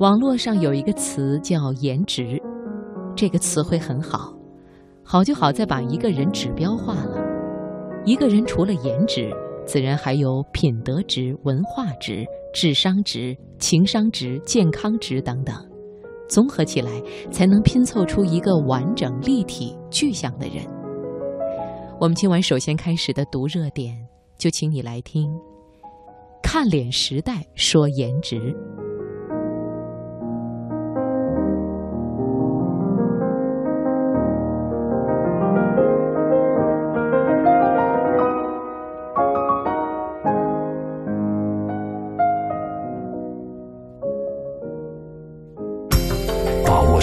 网络上有一个词叫“颜值”，这个词汇很好，好就好在把一个人指标化了。一个人除了颜值，自然还有品德值、文化值、智商值、情商值、健康值等等，综合起来才能拼凑出一个完整、立体、具象的人。我们今晚首先开始的读热点，就请你来听《看脸时代说颜值》。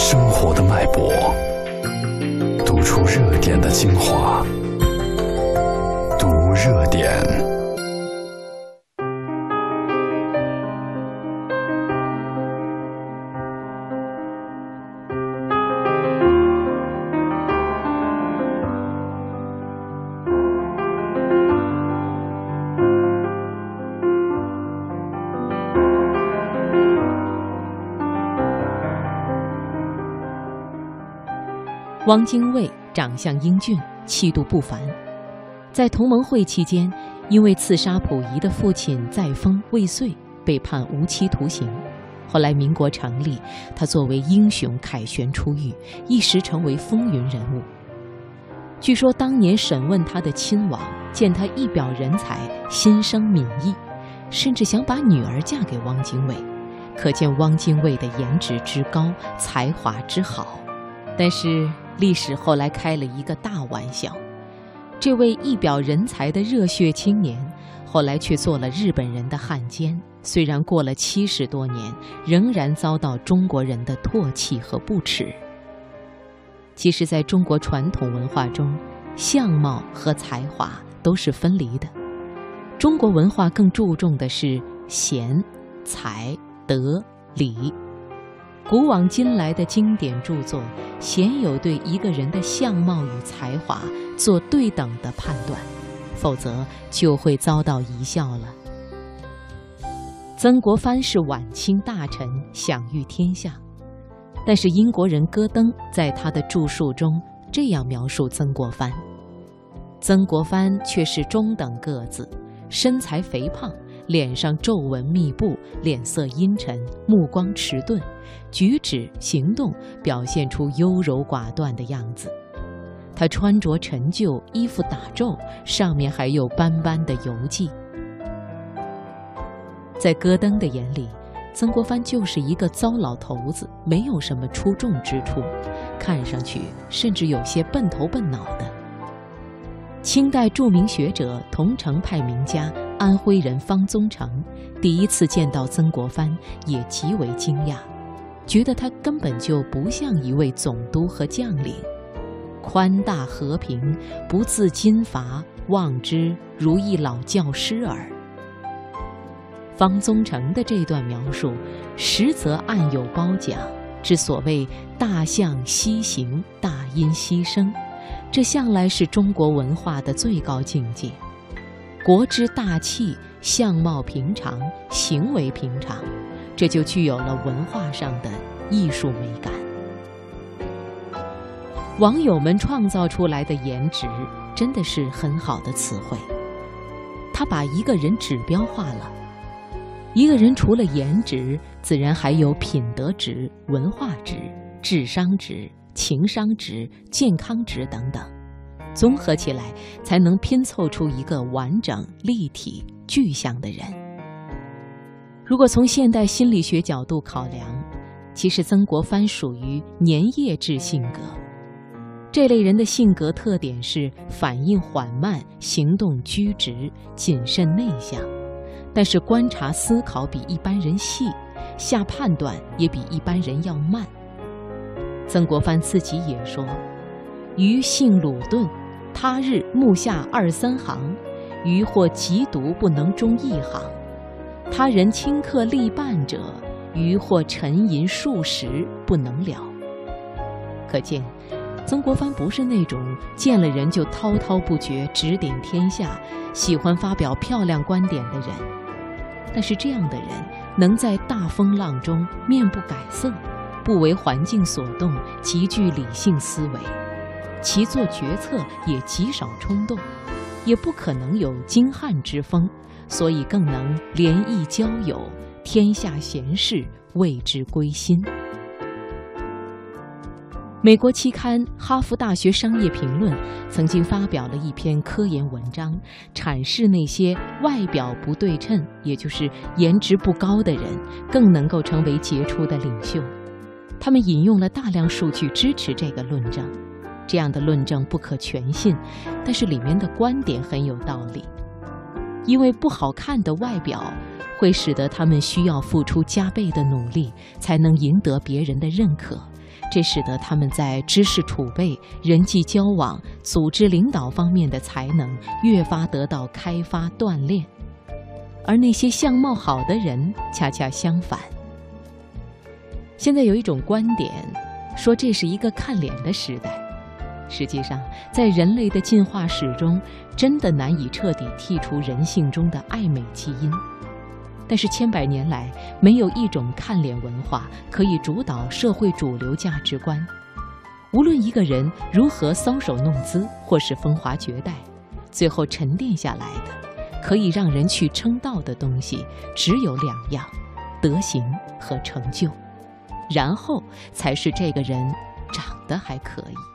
生活的脉搏，读出热点的精华，读热点。汪精卫长相英俊，气度不凡。在同盟会期间，因为刺杀溥仪的父亲载沣未遂，被判无期徒刑。后来民国成立，他作为英雄凯旋出狱，一时成为风云人物。据说当年审问他的亲王，见他一表人才，心生悯意，甚至想把女儿嫁给汪精卫，可见汪精卫的颜值之高，才华之好。但是。历史后来开了一个大玩笑，这位一表人才的热血青年，后来却做了日本人的汉奸。虽然过了七十多年，仍然遭到中国人的唾弃和不耻。其实，在中国传统文化中，相貌和才华都是分离的。中国文化更注重的是贤、才、德、礼。古往今来的经典著作，鲜有对一个人的相貌与才华做对等的判断，否则就会遭到贻笑了。曾国藩是晚清大臣，享誉天下，但是英国人戈登在他的著述中这样描述曾国藩：曾国藩却是中等个子，身材肥胖。脸上皱纹密布，脸色阴沉，目光迟钝，举止行动表现出优柔寡断的样子。他穿着陈旧，衣服打皱，上面还有斑斑的油迹。在戈登的眼里，曾国藩就是一个糟老头子，没有什么出众之处，看上去甚至有些笨头笨脑的。清代著名学者、桐城派名家。安徽人方宗成第一次见到曾国藩，也极为惊讶，觉得他根本就不像一位总督和将领，宽大和平，不自金伐，望之如一老教师耳。方宗成的这段描述，实则暗有褒奖，之所谓“大象西行，大音希声”，这向来是中国文化的最高境界。国之大气，相貌平常，行为平常，这就具有了文化上的艺术美感。网友们创造出来的颜值，真的是很好的词汇。他把一个人指标化了。一个人除了颜值，自然还有品德值、文化值、智商值、情商值、健康值等等。综合起来，才能拼凑出一个完整、立体、具象的人。如果从现代心理学角度考量，其实曾国藩属于粘液质性格。这类人的性格特点是反应缓慢、行动拘直、谨慎内向，但是观察思考比一般人细，下判断也比一般人要慢。曾国藩自己也说：“余性鲁钝。”他日目下二三行，余或极独不能终一行；他人顷刻立半者，余或沉吟数十不能了。可见，曾国藩不是那种见了人就滔滔不绝、指点天下、喜欢发表漂亮观点的人。但是，这样的人能在大风浪中面不改色，不为环境所动，极具理性思维，其做决策也极少冲动，也不可能有精悍之风，所以更能联谊交友，天下贤士为之归心。美国期刊《哈佛大学商业评论》曾经发表了一篇科研文章，阐释那些外表不对称，也就是颜值不高的人，更能够成为杰出的领袖。他们引用了大量数据支持这个论证。这样的论证不可全信，但是里面的观点很有道理。因为不好看的外表，会使得他们需要付出加倍的努力，才能赢得别人的认可。这使得他们在知识储备、人际交往、组织领导方面的才能越发得到开发锻炼，而那些相貌好的人恰恰相反。现在有一种观点，说这是一个看脸的时代。实际上，在人类的进化史中，真的难以彻底剔除人性中的爱美基因。但是千百年来，没有一种看脸文化可以主导社会主流价值观。无论一个人如何搔首弄姿，或是风华绝代，最后沉淀下来的，可以让人去称道的东西，只有两样：德行和成就。然后才是这个人长得还可以。